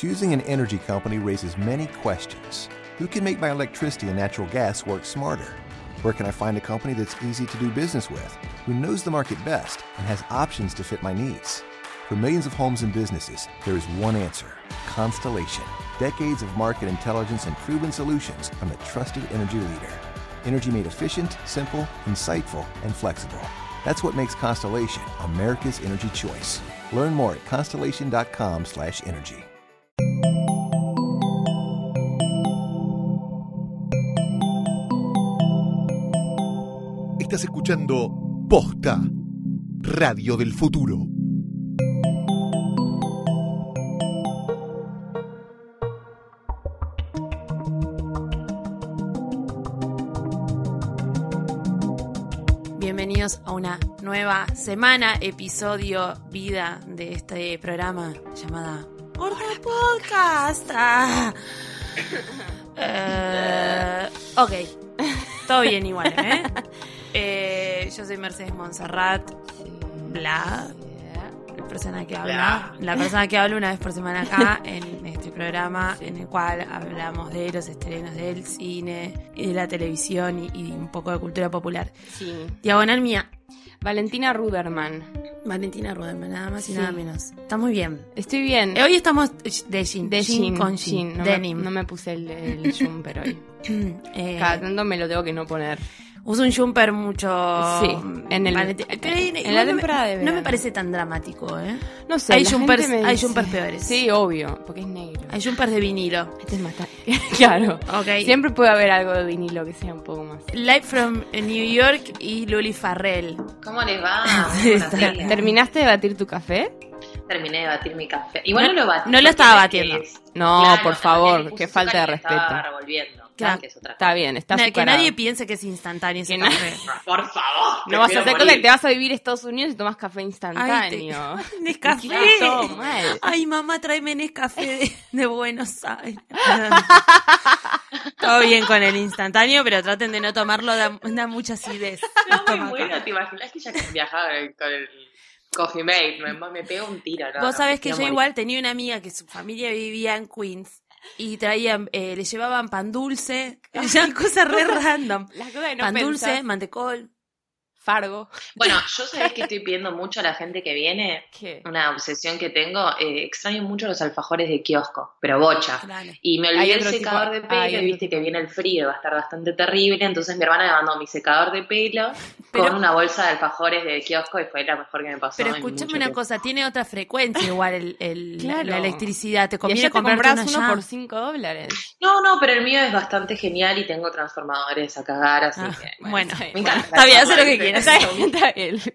Choosing an energy company raises many questions. Who can make my electricity and natural gas work smarter? Where can I find a company that's easy to do business with, who knows the market best, and has options to fit my needs? For millions of homes and businesses, there is one answer Constellation. Decades of market intelligence and proven solutions from the trusted energy leader. Energy made efficient, simple, insightful, and flexible. That's what makes Constellation America's energy choice. Learn more at constellation.com/energy. Estás escuchando Posta, Radio del Futuro. Bienvenidos a una nueva semana, episodio, vida de este programa llamada Gorda Podcast. Ah. Eh, ok, todo bien igual, ¿eh? Eh, Yo soy Mercedes Monserrat, bla, la persona que habla, la persona que habla una vez por semana acá en este programa en el cual hablamos de los estrenos del cine y de la televisión y, y un poco de cultura popular. Sí. Diagonal mía, Valentina Ruderman. Valentina Ruderman, nada más y nada menos. Está muy bien. Estoy bien. Eh, Hoy estamos de jean, de jean jean, con jean. jean, No, denim. Me, no me puse el, el jumper hoy. Eh, Cada tanto me lo tengo que no poner. Uso un jumper mucho. Sí, en el- Pero en la no me- temporada de No me verano. parece tan dramático, ¿eh? No sé. Hay la jumpers- gente me hay jumpers peores. Sí, obvio, porque es negro. Hay jumpers de vinilo. Este es más ta- Claro. Ok. Siempre puede haber algo de vinilo que sea un poco más. Live from New York y Luli Farrell. ¿Cómo les va? Sí. ¿Terminaste de batir tu café? Terminé de batir mi café. Igual No- no, lo batí. no lo estaba es- batiendo. es- No, Claro, por favor, qué falta de y estaba respeto. revolviendo. Claro. que es otra Está bien, está que nadie piense que es instantáneo ese Que café. Por favor. No vas a hacer cosa que te vas a vivir a Estados Unidos y tomas café Ay, instantáneo. te- Nescafé. Ay, mamá, tráeme Nescafé de, de Buenos Aires. Todo bien con el instantáneo, pero traten de no tomarlo, da, da mucha acidez. No, muy bueno, ¿te imaginas que ya que viajaba con el Coffee Mate? Me, me pega un tiro, ¿no? Vos no, sabés que yo morir. igual tenía una amiga que su familia vivía en Queens y traían, eh, le llevaban pan dulce, cosas re random. Las cosas que no pan dulce, mantecol. Fargo. Bueno, yo sabés que estoy pidiendo mucho a la gente que viene. ¿Qué? Una obsesión que tengo. eh, extraño mucho los alfajores de kiosco, pero bocha. Claro. Y me olvidé el tipo- secador de pelo, otro viste que viene el frío, va a estar bastante terrible. Entonces mi hermana me mandó mi secador de pelo Pero- con una bolsa de alfajores de kiosco y fue la mejor que me pasó. Pero escúchame una tiempo. cosa, tiene otra frecuencia igual el, el- Claro. la electricidad. Te conviene compras uno ya. por 5 dólares. No, no, pero el mío es bastante genial y tengo transformadores a cagar, así Ah, que. bueno, está Me encanta. Está bien, haz lo que quieras. Está bien, está bien.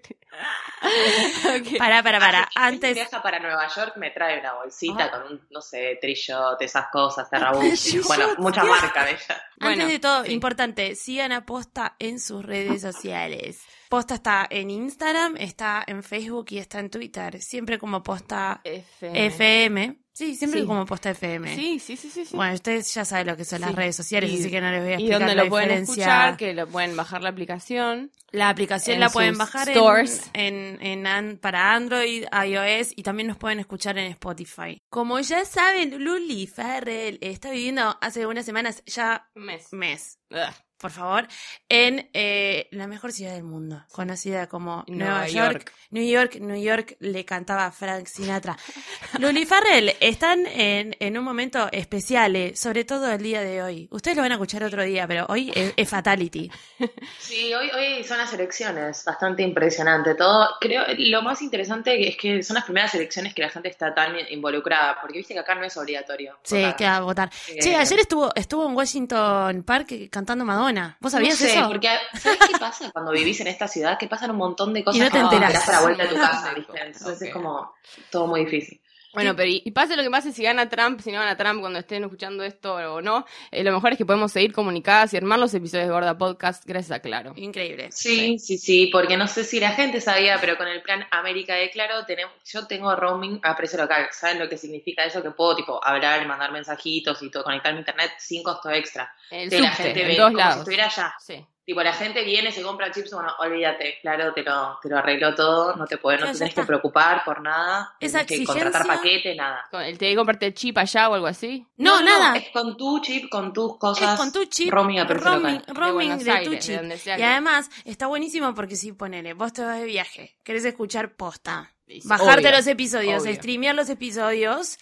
Ok. Para, para, para. Así que si Antes, viaja para Nueva York, me trae una bolsita Ah. con un, no sé, trillote, esas cosas, Trillote. terrabusi. Bueno, mucha marca de ella. antes Bueno, de todo, sí. importante, sigan a Posta en sus redes sociales. Posta está en Instagram, está en Facebook y está en Twitter. Siempre como Posta FM. FM. Sí, siempre Sí. como Posta FM. Sí, sí, sí, sí. sí. Bueno, ustedes ya saben lo que son las redes sociales, Y- así que no les voy a y explicar donde la lo pueden escuchar, que lo pueden bajar la aplicación. La aplicación la pueden bajar en, stores. en, para Android, iOS y también nos pueden escuchar en Spotify. Como ya saben, Luli Farrell está viviendo hace unas semanas, ya mes. mes, Ugh. Por favor, en eh, la mejor ciudad del mundo, conocida como Nueva, Nueva York. York. New York, New York, le cantaba Frank Sinatra. Luli Farrell, están en, en un momento especial, eh, sobre todo el día de hoy. Ustedes lo van a escuchar otro día, pero hoy es, es Fatality. Sí, hoy, hoy son las elecciones, bastante impresionante todo. Creo, lo más interesante es que son las primeras elecciones que la gente está tan involucrada, porque viste que acá no es obligatorio. Sí, votar. que a votar. Eh, Che, ayer estuvo, estuvo en Washington Park cantando Madonna. ¿Vos sabías no sé, eso? porque ¿sabes qué pasa cuando vivís en esta ciudad? Que pasan un montón de cosas Y no te que enterás. a la vuelta de tu casa, Entonces es como todo muy difícil. Bueno, pero y, y pase lo que pase, si gana Trump, si no gana Trump, cuando estén escuchando esto o no, eh, lo mejor es que podemos seguir comunicadas y armar los episodios de Gorda Podcast gracias a Claro. Increíble. Sí, sí, sí, porque no sé si la gente sabía, pero con el plan América de Claro, tenemos, yo tengo roaming a precio local. ¿Saben lo que significa eso? Que puedo, tipo, hablar, mandar mensajitos y todo, conectar mi internet sin costo extra. El la gente en ve dos como lados. si estuviera allá. Sí. Tipo, la gente viene, se compra chips, bueno, olvídate, claro, te lo, te lo arregló todo, no te puedes, no te tenés que preocupar por nada, Esa tenés que contratar exigencia- paquete, nada. El- ¿Te que comprarte el chip allá o algo así? No, nada. es con tu chip, con tus cosas. Es con tu chip, Roaming roaming, roaming de, Aires, tu chip. y que- además está buenísimo porque si ponele, vos te vas de viaje, querés escuchar posta, Sí, sí, bajarte obvio, los episodios, obvio. streamear los episodios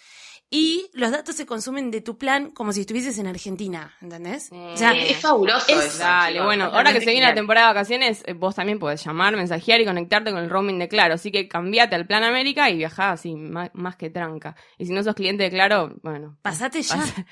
y los datos se consumen de tu plan como si estuvieses en Argentina, ¿entendés? O sea, Sí, es fabuloso es- eso, Dale, bueno, ahora que se viene la temporada de vacaciones, eh, vos también podés llamar, mensajear y conectarte con el roaming de Claro. Así que cambiate al Plan América y viajá así, más, más que tranca. Y si no sos cliente de Claro, bueno. pasate ya.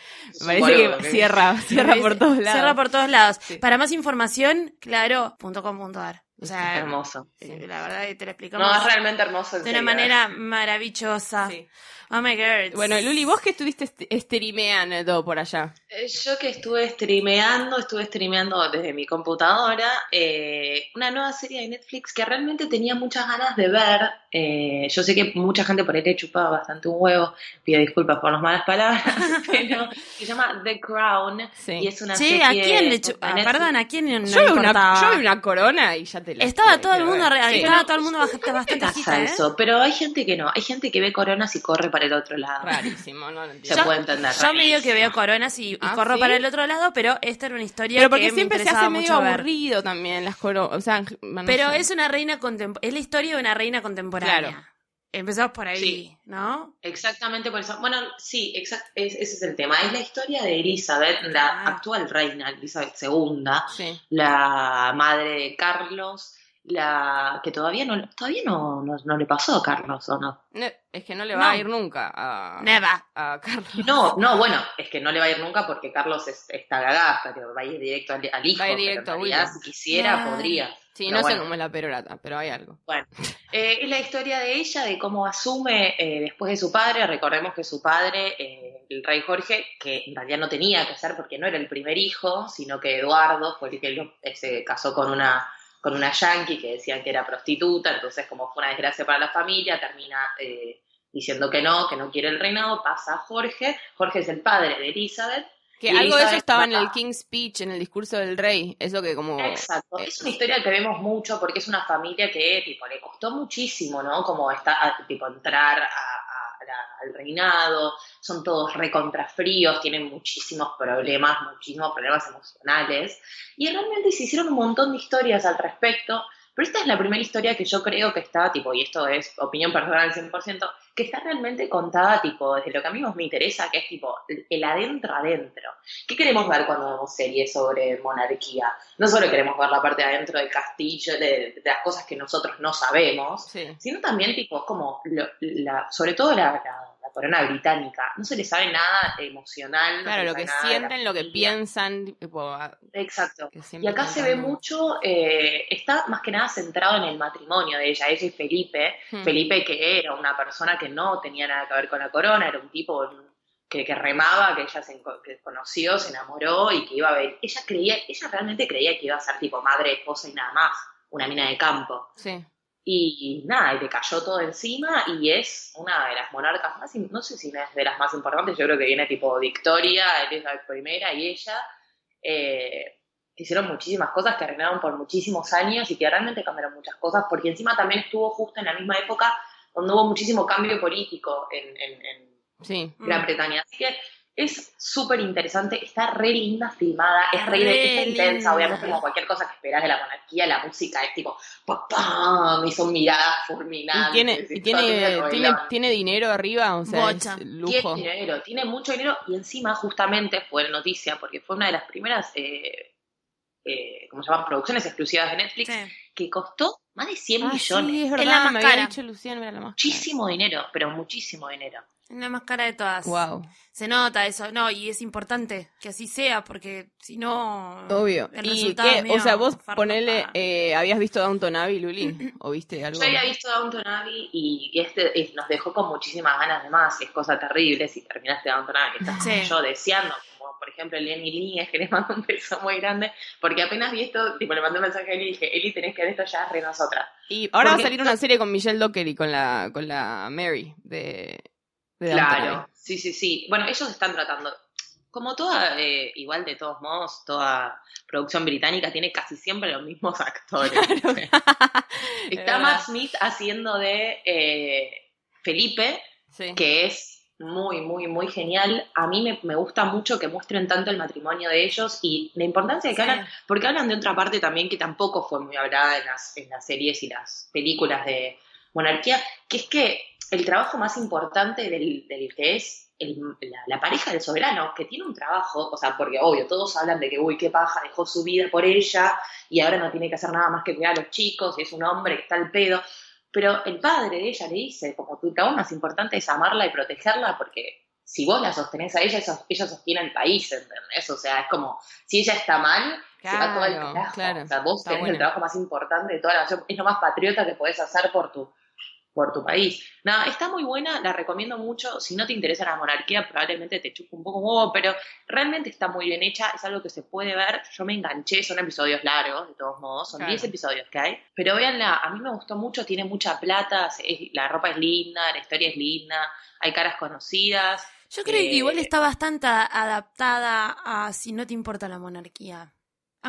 Parece que cierra, cierra por todos lados. Cierra por todos lados. Sí. Para más información, claro.com.ar. O sea, Hermoso. eh, la verdad que te lo explicamos No, es realmente hermoso. de una manera maravillosa. Sí. Oh my god. Bueno, Luli, vos que estuviste est- streameando por allá. Eh, Yo que estuve streameando, estuve streameando desde mi computadora eh, una nueva serie de Netflix que realmente tenía muchas ganas de ver. Eh, yo sé que mucha gente por ahí le chupaba bastante un huevo, pido disculpas por las malas palabras, pero se llama The Crown Sí. y es una Che, serie ¿a quién le de chupa? Netflix. Perdón, ¿a quién no yo, vi una, yo vi una corona y ya te la Estaba todo el mundo, sí. estaba todo el mundo bastante, bastante pasa agita, ¿eh? eso, pero hay gente que no, hay gente que ve coronas y corre para el otro lado. Rarísimo, no lo Se entiendo. puede entender. Yo medio que veo coronas y, y ¿Ah, corro sí? para el otro lado, pero esta era una historia Pero porque que me siempre se hace medio ver. aburrido también las coronas. O sea, no Pero sé. es una reina contemporánea, es la historia de una reina contemporánea. Claro. Empezamos por ahí, Sí. ¿no? Exactamente por eso. Bueno, sí, exact, es- ese es el tema. Es la historia de Elizabeth, la Ah. actual reina, Elizabeth II, Sí. la madre de Carlos, la que todavía no todavía no, no, no le pasó a Carlos, ¿o no? No, es que no le No. va a ir nunca a, Never. a Carlos. No, no, bueno, es que no le va a ir nunca porque Carlos es, está gagá, pero va a ir directo al, al hijo. Va a ir pero en directo a realidad, William. si quisiera, podría. Sí, Pero no sé bueno. cómo es la perorata, pero hay algo. Bueno, eh, es la historia de ella, de cómo asume eh, después de su padre. Recordemos que su padre, eh, el rey Jorge, que en realidad no tenía que ser porque no era el primer hijo, sino que Eduardo fue el que lo- eh, se casó con una con una yankee que decían que era prostituta, entonces como fue una desgracia para la familia, termina eh, diciendo que no, que no quiere el reinado, pasa a Jorge. Jorge es el padre de Elizabeth. Que algo de eso estaba en el King's Speech, en el discurso del rey. Eso que como... Exacto. eh, Es una historia que vemos mucho porque es una familia que tipo le costó muchísimo, ¿no? Como está, tipo entrar a al reinado, son todos recontrafríos, tienen muchísimos problemas, muchísimos problemas emocionales y realmente se hicieron un montón de historias al respecto. Pero esta es la primera historia que yo creo que está, tipo, y esto es opinión personal al 100%, que está realmente contada, tipo, desde lo que a mí más me interesa, que es, tipo, el adentro adentro. ¿Qué queremos ver cuando vemos series sobre monarquía? No solo queremos ver la parte de adentro del castillo, de, de las cosas que nosotros no sabemos, Sí. sino también, tipo, como, lo- la, sobre todo la, la- la corona británica. No se le sabe nada emocional. Claro, lo que sienten, lo que piensan. tipo, a- Exacto. que Y acá se ve mucho, eh, está más que nada centrado en el matrimonio de ella, ella y Felipe. Hmm. Felipe que era una persona que no tenía nada que ver con la corona, era un tipo que, que remaba, que ella se que conoció, se enamoró y que iba a ver. Ella creía, ella realmente creía que iba a ser tipo madre, esposa y nada más, una mina de campo. Sí. Y nada, y le cayó todo encima y es una de las monarcas más, no sé si es de las más importantes, yo creo que viene tipo Victoria, Elizabeth I y ella, eh, hicieron muchísimas cosas que arreglaron por muchísimos años y que realmente cambiaron muchas cosas, porque encima también estuvo justo en la misma época donde hubo muchísimo cambio político en, en- en Sí. Gran. Bretaña. Así que es súper interesante, está re linda filmada, es re, Re está intensa, obviamente como cualquier cosa que esperas de la monarquía, la música es tipo ¡pam! pam", y son miradas Y fulminantes. tiene, y tiene, tiene, tiene dinero arriba, o sea, es lujo. Tiene dinero, tiene mucho dinero y encima justamente fue noticia porque fue una de las primeras, eh, eh, ¿cómo se llaman? Producciones exclusivas de Netflix Sí. que costó más de 100 Ah, millones. sí, es Es la me había cara. dicho Luciano, era la más Muchísimo dinero, pero muchísimo dinero. La más cara de todas. Wow. Se nota eso, no, y es importante que así sea, porque si no. Obvio. el ¿Y resultado qué? O sea, vos ponele, eh, ¿habías visto Downton Abbey, Luli? ¿O viste algo? Yo había visto Downton Abbey y, este y nos dejó con muchísimas ganas de más. y Es cosa terrible si terminaste Downton Abbey, que estás Sí. como yo deseando, como por ejemplo Lenny Lee, es que le mando un beso muy grande, porque apenas vi esto, tipo le mandé un mensaje a Eli y dije, Eli, tenés que ver esto ya, re nosotras. Y ahora va a salir una serie con Michelle Dockery, con la, con la Mary de, de Claro, sí, sí, sí. Bueno, ellos están tratando, como toda, eh, igual de todos modos, toda producción británica tiene casi siempre los mismos actores. Está Matt Smith haciendo de eh, Felipe, Sí. que es muy, muy, muy genial. A mí me, me gusta mucho que muestren tanto el matrimonio de ellos y la importancia de que Sí. hablan, porque hablan de otra parte también que tampoco fue muy hablada en las, en las series y las películas de monarquía, que es que el trabajo más importante del, del que es el- la, la pareja del soberano, que tiene un trabajo, o sea, porque obvio, todos hablan de que, uy, qué paja, dejó su vida por ella y ahora no tiene que hacer nada más que cuidar a los chicos y es un hombre que está al pedo. Pero el padre de ella le dice, como tu trabajo más importante es amarla y protegerla, porque si vos la sostenés a ella, ella, sostiene al país, ¿entendés? O sea, es como, si ella está mal, se va todo el carajo. claro, o sea, vos tenés bueno. el trabajo más importante de toda la nación, es lo más patriota que podés hacer por tu, por tu país. Nada, está muy buena, la recomiendo mucho. Si no te interesa la monarquía, probablemente te chupa un poco huevo, pero realmente está muy bien hecha, es algo que se puede ver. Yo me enganché, son episodios largos, de todos modos, son Claro. 10 episodios que hay. Pero véanla, a mí me gustó mucho, tiene mucha plata, es- la ropa es linda, la historia es linda, hay caras conocidas. Yo creo que Eh, igual está bastante adaptada a si no te importa la monarquía.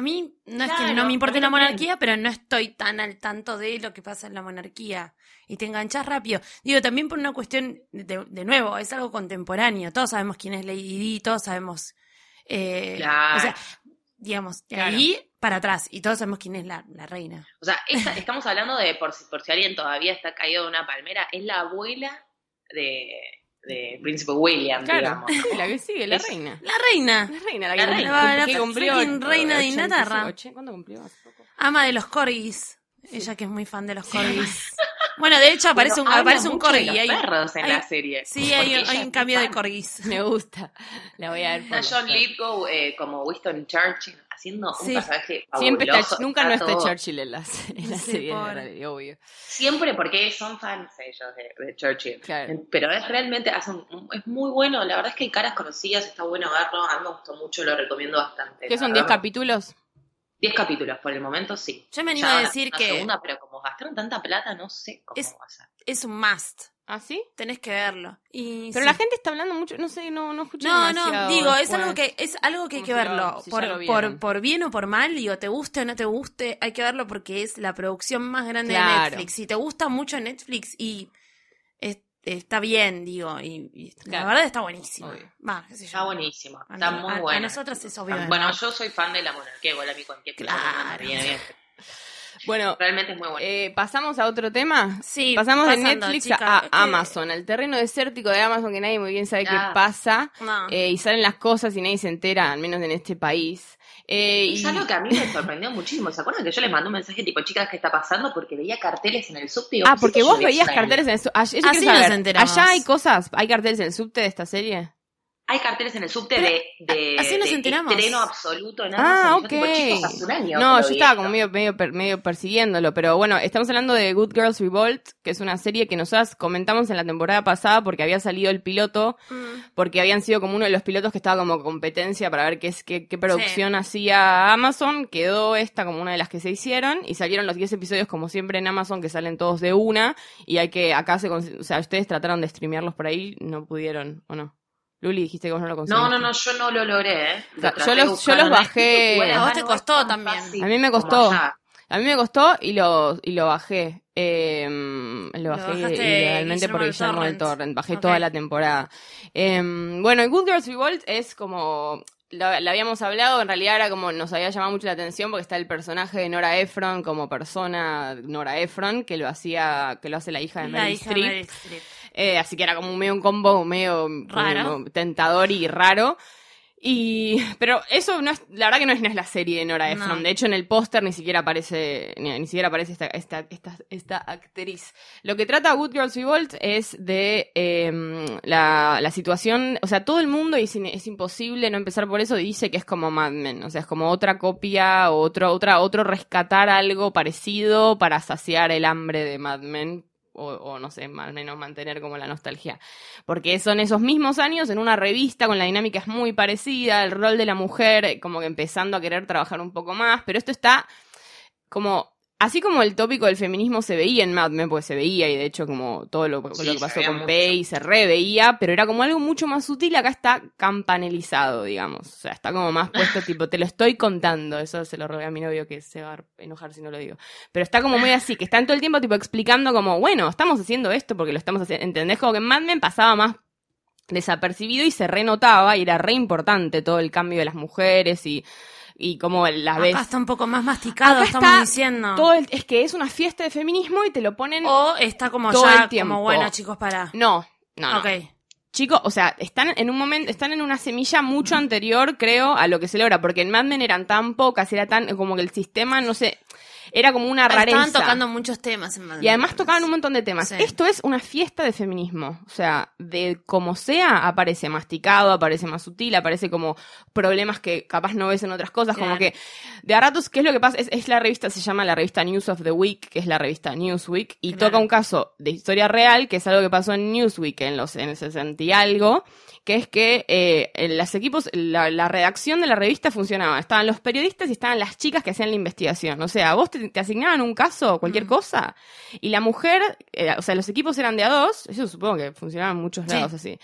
A mí no es que no me importe la monarquía, pero no estoy tan al tanto de lo que pasa en la monarquía. Y te enganchas rápido. Digo, también por una cuestión, de, de nuevo, es algo contemporáneo. Todos sabemos quién es Lady Di, todos sabemos... eh, Claro. O sea, digamos, de Claro. ahí para atrás. Y todos sabemos quién es la, la reina. O sea, esta- estamos hablando de, por si, por si alguien todavía está caído de una palmera, es la abuela de, de Príncipe William, Claro, digamos. sí, la que sigue, la Es- reina. La reina. La reina, la La que, reina. La- que cumplió. reina de 85, Inglaterra. ¿Cuándo cumplió? Hace poco. Ama de los corgis. Ella que es muy fan de los corgis. Bueno, de hecho aparece un, aparece un corgi. los hay- perros en hay- la serie. Sí, hay, hay un cambio de corgis. Me gusta. La voy a ver. Está John. Lithgow eh, como Winston Churchill haciendo Sí. un personaje Siempre está, nunca no está todo- Churchill en la, en la Sí, serie, pobre. en realidad, obvio. Siempre porque son fans ellos de, de Churchill. Claro. Pero es realmente, hace un- un- es muy bueno, la verdad es que hay caras conocidas, está bueno verlo, a mí me gustó mucho, lo recomiendo bastante. ¿Qué son 10 verdad. capítulos? 10 capítulos por el momento, sí. Yo me animo Ya a decir una que segunda, pero como gastaron tanta plata, no sé cómo Es- va a ser. es un must. ¿Ah, sí? Tenés que verlo. Y Pero sí. la gente está hablando mucho, no sé, no, no escuché No, demasiado no, digo, es algo que es algo que hay que si lo- verlo. si por, por, por bien o por mal, digo, te guste o no te guste, hay que verlo porque es la producción más grande de. Netflix. Si te gusta mucho Netflix y es- está bien, digo, y, y la verdad está buenísimo. Va, qué sé yo. Está buenísimo, A está muy a- a bueno. nosotras es obvio, Bueno, ¿no? yo soy fan de la monarquía, igual a mí cualquier Claro. viene bien. Bueno, Realmente es muy bueno. eh, pasamos a otro tema. Sí, Pasamos de Netflix a es que- Amazon, al terreno desértico de Amazon que nadie muy bien sabe qué Ah. pasa. No. eh, y salen las cosas y nadie se entera, al menos en este país. Eh, Es y- algo que a mí me sorprendió muchísimo. ¿Se acuerdan que yo les mandé un mensaje tipo, chicas, ¿qué está pasando? Porque veía carteles en el subte. digo, Ah, ¿qué porque es vos veías carteles en el subte. Allá, yo Así quiero nos saber, enteramos. allá hay cosas, hay carteles en el subte de esta serie. Hay carteles en el subte Pero, de, de, así nos de enteramos. estreno absoluto en Ah, yo, ok. tipo, chicos, hace un año No, yo estaba como medio, medio, medio persiguiéndolo, pero bueno, estamos hablando de Good Girls Revolt, que es una serie que nosotras comentamos en la temporada pasada porque había salido el piloto, Mm. porque habían sido como uno de los pilotos que estaba como competencia para ver qué, es, qué, qué producción hacía Amazon, quedó esta como una de las que se hicieron y salieron los 10 episodios como siempre en Amazon que salen todos de una y hay que, acá se, o sea, ustedes trataron de streamearlos por ahí, no pudieron, ¿o no? Luli, dijiste que vos no lo conseguiste. No, no, no, yo no lo logré, ¿eh. Lo yo los- yo los bajé- igual A vos te costó también. fácil A mí me costó. A mí me costó y lo, y lo bajé. Eh, lo bajé Guillermo por del Guillermo del Torrent. Torrent. Bajé toda la temporada. Eh, bueno, Good Girls Revolt es como. Lo, lo habíamos hablado, en realidad era como nos había llamado mucho la atención porque está el personaje de Nora Ephron como persona Nora Ephron que lo hacía que lo hace la hija de La Meryl Streep. Eh, así que era como un medio un combo medio Raro. tentador y raro. Y, pero eso no es, la verdad que no es, no es la serie de Nora No. Ephron. De hecho, en el póster ni siquiera aparece, ni, ni siquiera aparece esta, esta, esta, esta actriz. Lo que trata Good Girls Revolt es de eh, la, la situación, o sea, todo el mundo, y es, es imposible no empezar por eso, dice que es como Mad Men. O sea, es como otra copia, otro, otra, otro rescatar algo parecido para saciar el hambre de Mad Men. O, no sé, al menos mantener como la nostalgia. Porque son esos mismos años en una revista con la dinámica es muy parecida, el rol de la mujer eh, como que empezando a querer trabajar un poco más, pero esto está como Así como el tópico del feminismo se veía en Mad Men, porque se veía, y de hecho como todo lo, que pasó con. Pei se reveía, pero era como algo mucho más sutil, acá está campanelizado, digamos. O sea, está como más puesto, tipo, te lo estoy contando. Eso se lo robé a mi novio que se va a enojar si no lo digo. Pero está como muy así, que están todo el tiempo tipo explicando como, bueno, estamos haciendo esto porque lo estamos haciendo. ¿Entendés? Como que en Mad Men pasaba más desapercibido y se renotaba y era re importante todo el cambio de las mujeres y, y como las ves. Acá está un poco más masticado, Acá estamos está diciendo. Todo el- es que es una fiesta de feminismo y te lo ponen. O está como todo ya, el tiempo. como bueno, chicos, para. No, no, no. Ok. Chicos, o sea, están en un momento, están en una semilla mucho anterior, creo, a lo que se logra, porque en Mad Men eran tan pocas, era tan, como que el sistema, no sé, era como una rareza. Estaban tocando muchos temas en Mad Y además tocaban un montón de temas. Sí. Esto es una fiesta de feminismo. O sea, de como sea, aparece masticado, aparece más sutil, aparece como problemas que capaz no ves en otras cosas. Como que de a ratos, ¿qué es lo que pasa? Es, es la revista, se llama la revista News of the Week, que es la revista Newsweek, y Claro. toca un caso de historia real, que es algo que pasó en Newsweek en los en el 60 y algo, que es que eh, en los equipos, la, la redacción de la revista funcionaba. Estaban los periodistas y estaban las chicas que hacían la investigación. O sea, vos te, te asignaban un caso, cualquier Mm. cosa, y la mujer, eh, o sea, los equipos eran de a dos, eso supongo que funcionaba en muchos Sí. lados así.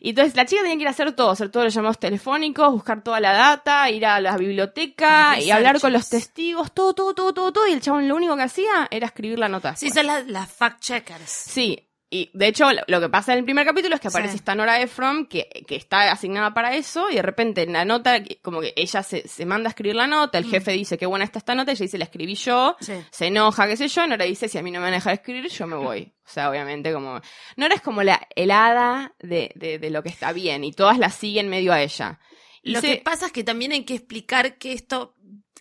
Y entonces la chica tenía que ir a hacer todo, hacer todos los llamados telefónicos, buscar toda la data, ir a la biblioteca y hablar con los testigos, todo, todo, todo, todo, todo, y el chabón lo único que hacía era escribir la nota. Sí, son las, las fact checkers. Sí, y de hecho lo, que pasa en el primer capítulo es que aparece Sí. esta Nora Ephron que, que está asignada para eso y de repente en la nota, como que ella se, se manda a escribir la nota, el jefe dice qué buena está esta nota, ella dice la escribí yo, Sí. se enoja, qué sé yo, Nora dice si a mí no me van a dejar escribir yo me voy. O sea, obviamente como... Nora es como la helada de, de, de lo que está bien y todas la siguen medio a ella. Y Lo se- que pasa es que también hay que explicar que esto,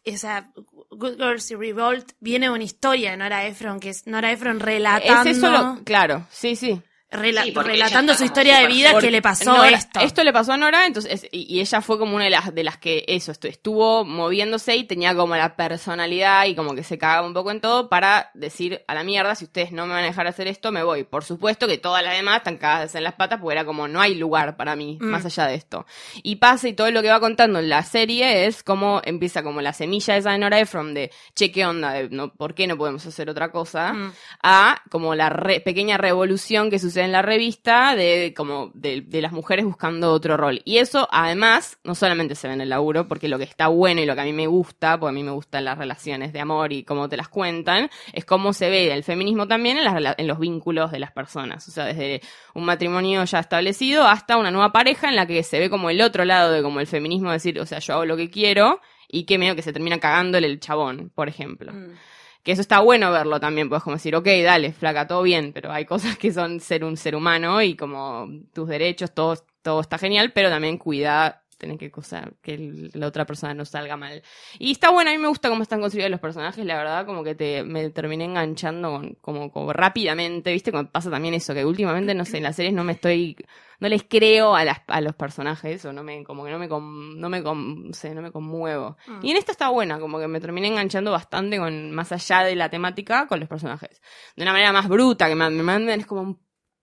esa Good Girls y Revolt, viene una historia de Nora Ephron, que es Nora Ephron relatando, es eso lo- claro, sí, sí. Sí, relatando su historia de vida que le pasó Nora- esto. le pasó a Nora, entonces, y, y ella fue como una de las, de las que eso, estu- estuvo moviéndose y tenía como la personalidad y como que se cagaba un poco en todo para decir a la mierda, si ustedes no me van a dejar hacer esto, me voy. Por supuesto que todas las demás están cagadas en las patas porque era como no hay lugar para mí Mm. más allá de esto. Y pasa y todo lo que va contando en la serie es como empieza como la semilla esa de Nora Ephron de, che, ¿qué onda? De, no, ¿Por qué no podemos hacer otra cosa? Mm. a como la re- pequeña revolución que sucede en la revista de como de, las mujeres buscando otro rol. Y eso además no solamente se ve en el laburo, porque lo que está bueno y lo que a mí me gusta, porque a mí me gustan las relaciones de amor y cómo te las cuentan, es cómo se ve el feminismo también en, las en los vínculos de las personas. O sea, desde un matrimonio ya establecido hasta una nueva pareja en la que se ve como el otro lado de como el feminismo, decir, o sea, yo hago lo que quiero y que medio que se termina cagándole el chabón, por ejemplo. Mm. Que eso está bueno verlo también, puedes como decir, ok, dale, flaca, todo bien, pero hay cosas que son ser un ser humano y como tus derechos, todo, todo está genial, pero también cuida, tener que cosa, que la otra persona no salga mal. Y está bueno, a mí me gusta cómo están construidos los personajes, la verdad, como que te, me terminé enganchando con- como, como rápidamente, viste, como pasa también eso, que últimamente, no sé, en las series no me estoy, no les creo a, las, a los personajes, o no me, como que no me, con- no me, con- no sé, no me conmuevo. Mm. Y en esta está buena, como que me terminé enganchando bastante con, más allá de la temática, con los personajes. De una manera más bruta, que me mandan es como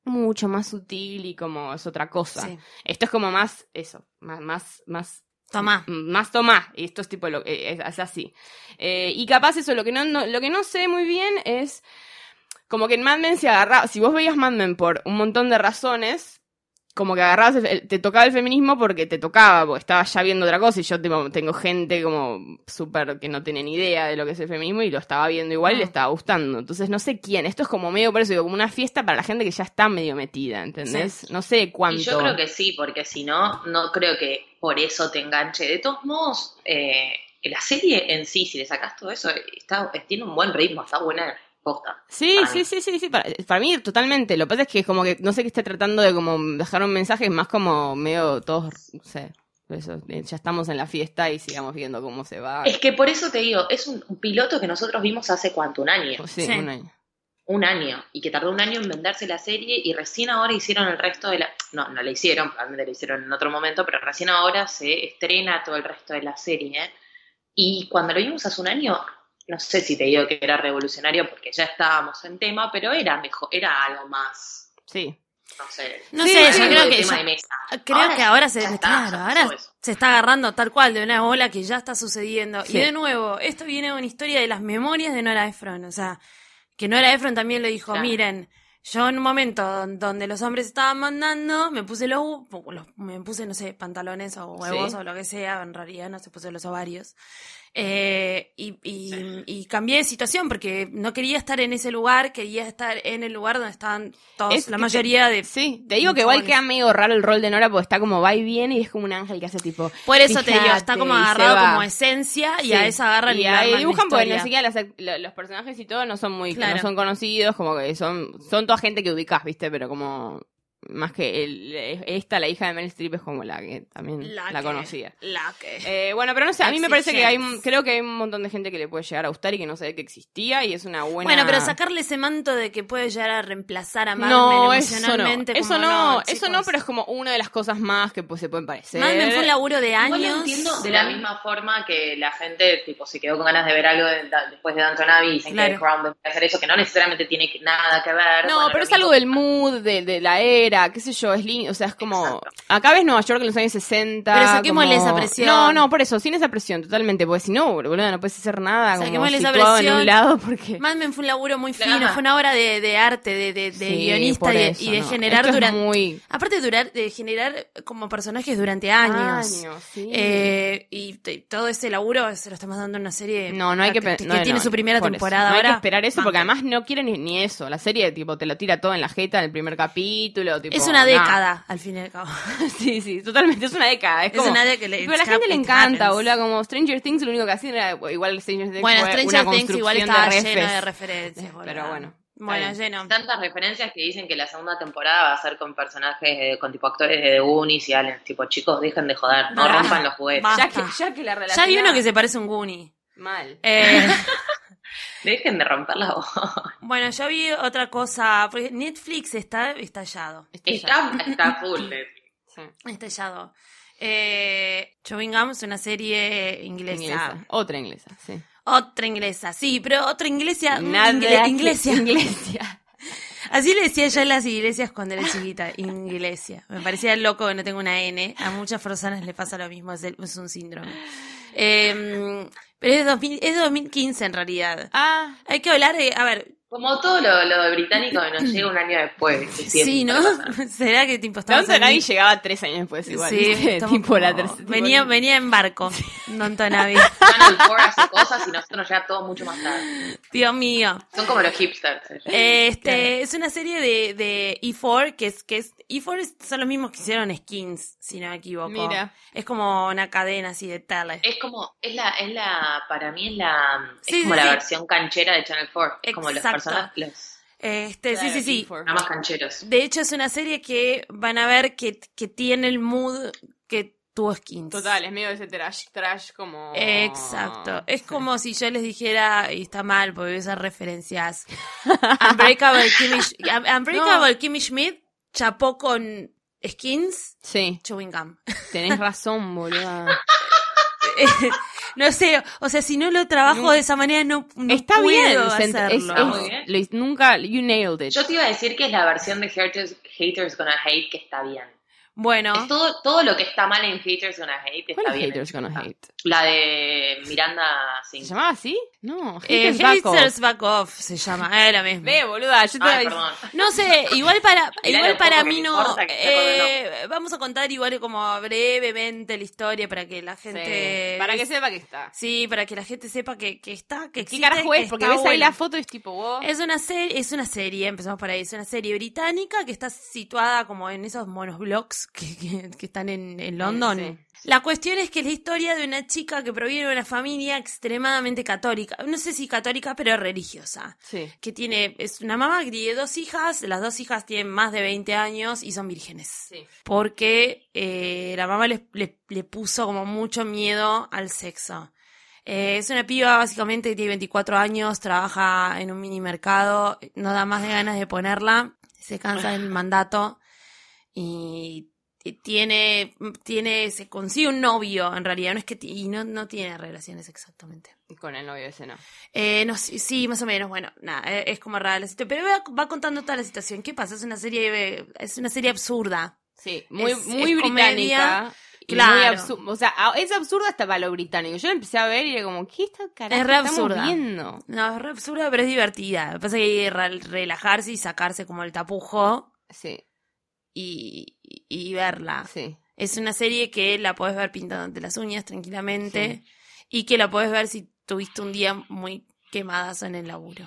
mucho más sutil y como es otra cosa. Sí. Esto es como más, eso, más, más, más Tomá. más tomá, y esto es tipo lo eh, es, es así. Eh, y capaz eso, lo que no, no- lo que no sé muy bien es como que en Mad Men se agarraba, si vos veías Mad Men por un montón de razones, como que agarrabas, el- el- te tocaba el feminismo porque te tocaba, porque estaba ya viendo otra cosa y yo tipo, tengo gente como súper que no tiene ni idea de lo que es el feminismo y lo estaba viendo igual y le Mm. estaba gustando. Entonces no sé quién, esto es como medio, por eso digo, como una fiesta para la gente que ya está medio metida, ¿entendés? No sé cuánto. Y yo creo que sí, porque si no, no creo que por eso te enganche. De todos modos, eh, la serie en sí, si le sacas todo eso, está, tiene un buen ritmo, está buena posta. Sí, sí, sí, sí, sí, para, para mí totalmente. Lo que pasa es que como que no sé qué esté tratando de como dejar un mensaje, es más como medio todos, no sé, eso, eh, ya estamos en la fiesta y sigamos viendo cómo se va. Es que por eso te digo, es un, un piloto que nosotros vimos hace cuánto, un año. Sí, Sí. un año. Un año. Y que tardó un año en venderse la serie y recién ahora hicieron el resto de la... No, no la hicieron, probablemente la hicieron en otro momento, pero recién ahora se estrena todo el resto de la serie. Y cuando lo vimos hace un año, no sé si te digo que era revolucionario porque ya estábamos en tema, pero era mejor, era algo más Sí. no sé. No Sí, sé, yo creo que ya-. Creo que ahora se, ya está, claro, ya ahora se está agarrando tal cual de una ola que ya está sucediendo. Sí. Y de nuevo, esto viene de una historia de las memorias de Nora Ephron. O sea, que Nora Ephron también lo dijo, Claro. miren, yo en un momento don- donde los hombres estaban mandando, me puse los, los- me puse, no sé, pantalones o huevos Sí. o lo que sea, en realidad no se puse los ovarios. Eh, y, y- y cambié de situación porque no quería estar en ese lugar, quería estar en el lugar donde estaban todos, Es la mayoría de... Sí, te digo que igual queda medio raro el rol de Nora porque está como va y viene y es como un ángel que hace tipo. Por eso te digo, está como agarrado como esencia y Sí. a esa agarran y, arman dibujan porque act- lo- los personajes y todo no son muy Claro. no son conocidos como que son son toda gente que ubicás viste pero como más que el, esta la hija de Meryl Streep es como la que también la, que- conocía La que... Eh, bueno, pero no sé, a mí me parece que hay, creo que hay un montón de gente que le puede llegar a gustar y que no sabía que existía y es una buena... Bueno, pero sacarle ese manto de que puede llegar a reemplazar a Marvel No, eso no, emocionalmente. eso no, eso no, pero es como una de las cosas más que pues, se pueden parecer. Mad Men fue un laburo de Igual lo años. entiendo de la misma forma que la gente tipo se quedó con ganas de ver algo de- después de Downton Abbey y dicen Claro. que Crown hacer eso, que no necesariamente tiene que- nada que ver. No, Bueno, pero es algo del mood, de, de la era, qué sé yo, es lindo, o sea, es como... Exacto. Acá ves Nueva York en los años 60. Pero saquémosle como- esa presión. No, no, por eso, sin esa presión, totalmente, porque si no, boludo, no puedes hacer nada como Saquémosle esa en presión. un lado porque... Mad Men fue un laburo muy fino, fue una obra de, de arte, de, de, de Sí, guionista y de, eso, y de no. generar durante... muy... Aparte de, durar, de generar como personajes durante años. Años, sí. Eh, y todo ese laburo se lo estamos dando en una serie No, no hay que, que, que no, tiene no, su primera temporada No hay ahora. que esperar eso porque además no quiere ni, ni eso. La serie tipo te lo tira todo en la jeta en el primer capítulo. Tipo, es una nah. década, al fin y al cabo. sí, sí, totalmente. Es una década. Es, Es como- una década, Pero a la gente le encanta, boludo. Como Stranger Things lo único que hacían era igual Stranger Things Bueno, fue Stranger una Things igual estaba de lleno de referencias. Pero boludo. bueno, está Bueno, bien. lleno. Tantas referencias que dicen que la segunda temporada va a ser con personajes, eh, con tipo actores de The Goonies y Alien. Tipo, chicos, dejen de joder, no rompan los juguetes. Ya que, ya que la Ya relación. hay uno que se parece a un Goonie. Mal. Eh, Dejen de romper la voz. bueno, yo vi otra cosa. porque Netflix está estallado. Está, está full. Sí. Estallado. Eh, Chewing Gum es una serie inglesa. Inglesa. Otra inglesa, sí. Otra inglesa, sí, pero otra inglesa. Nada ingle- que- inglesia. Inglesia. Así le decía yo en las iglesias cuando era chiquita, inglesia. Me parecía loco que no tengo una N. A muchas personas les pasa lo mismo, es un síndrome. Eh, pero es, 2000 es 2015 en realidad. Ah, Hay que hablar de, a ver, Como todo lo, lo de británico que nos llega un año después. sí, ¿no? ¿Será que tipo estamos Downton Abbey llegaba tres años después igual. Sí, tipo la como- tercera. venía, venía en barco, Downton Abbey. Channel 4 hace cosas y nosotros nos llega todo mucho más tarde. Dios mío. Son como los hipsters. Este es una serie de, de E4 que es que es E4 es- son los mismos que hicieron Skins, si no me equivoco. Mira. Es como una cadena así de tele. Es como, es la, es la, para mí es la, es Sí, como sí, la sí. versión canchera de Channel 4. Es como los Los Este, sí, sí, sí. Nada más cancheros. De hecho es una serie que van a ver que, que tiene el mood que tuvo Skins. Total, es medio de ese trash, trash como... Exacto. Es Sí. como si yo les dijera, y está mal porque voy a usar referencias, Unbreakable Kimmy, Unbreakable Kimmy Schmidt chapó con Skins, Sí, chewing gum. tenés razón, boludo. no sé, o sea, si no lo trabajo No. de esa manera no, no Está puedo bien, hacerlo. Bien. es- lo- nunca, you nailed it. Yo te iba a decir que es la versión de Haters, Haters Gonna Hate que está bien. Bueno, Es todo, todo lo que está mal en Haters Gonna Hate ¿Cuál está es bien. Haters Gonna Ah, Hate? La de Miranda ¿Se llamaba así? No, eh, Haters Back Off. Haters Back Off se llama, la misma. Ve, boluda, yo te Ay. No sé, igual para, igual para mí no. eh, vamos a contar igual como brevemente la historia para que la gente. Sí, para que sepa que está. Sí, para que la gente sepa que, que está, que ¿Qué existe, carajo que es? Porque ves ahí la foto y es tipo, vos... Es una serie, es una serie, empezamos por ahí, es una serie británica que está situada como en esos monos que, que- que están en, en London. Sí. La cuestión es que es la historia de una chica que proviene de una familia extremadamente católica, no sé si católica, pero religiosa. Sí. Que tiene, es una mamá que tiene dos hijas, las dos hijas tienen más de 20 años y son vírgenes. Sí. Porque eh, la mamá le, le- le puso como mucho miedo al sexo. Eh, es una piba básicamente que tiene 24 años, trabaja en un mini mercado, no da más de ganas de ponerla, se cansa del mandato y, tiene, tiene, se consigue un novio, en realidad, no es que, y no, no tiene relaciones exactamente. Con el novio ese, ¿no? Eh, no, sí, sí, más o menos, bueno, nada, eh, es como rara la situación, pero va, va contando toda la situación. ¿Qué pasa? Es una serie, eh, es una serie absurda. Sí, muy, Es- muy es británica. comedia, y claro. muy o sea, es absurda hasta para lo británico. Yo la empecé a ver y era como, ¿qué está carajo Es re estamos absurda. viendo? No, es re absurda, pero es divertida. Lo que pasa es que hay que re- relajarse y sacarse como el tapujo Sí, y, y- verla. sí. Es una serie que la podés ver pintándote las uñas tranquilamente y que la podés ver si tuviste un día muy quemadas en el laburo.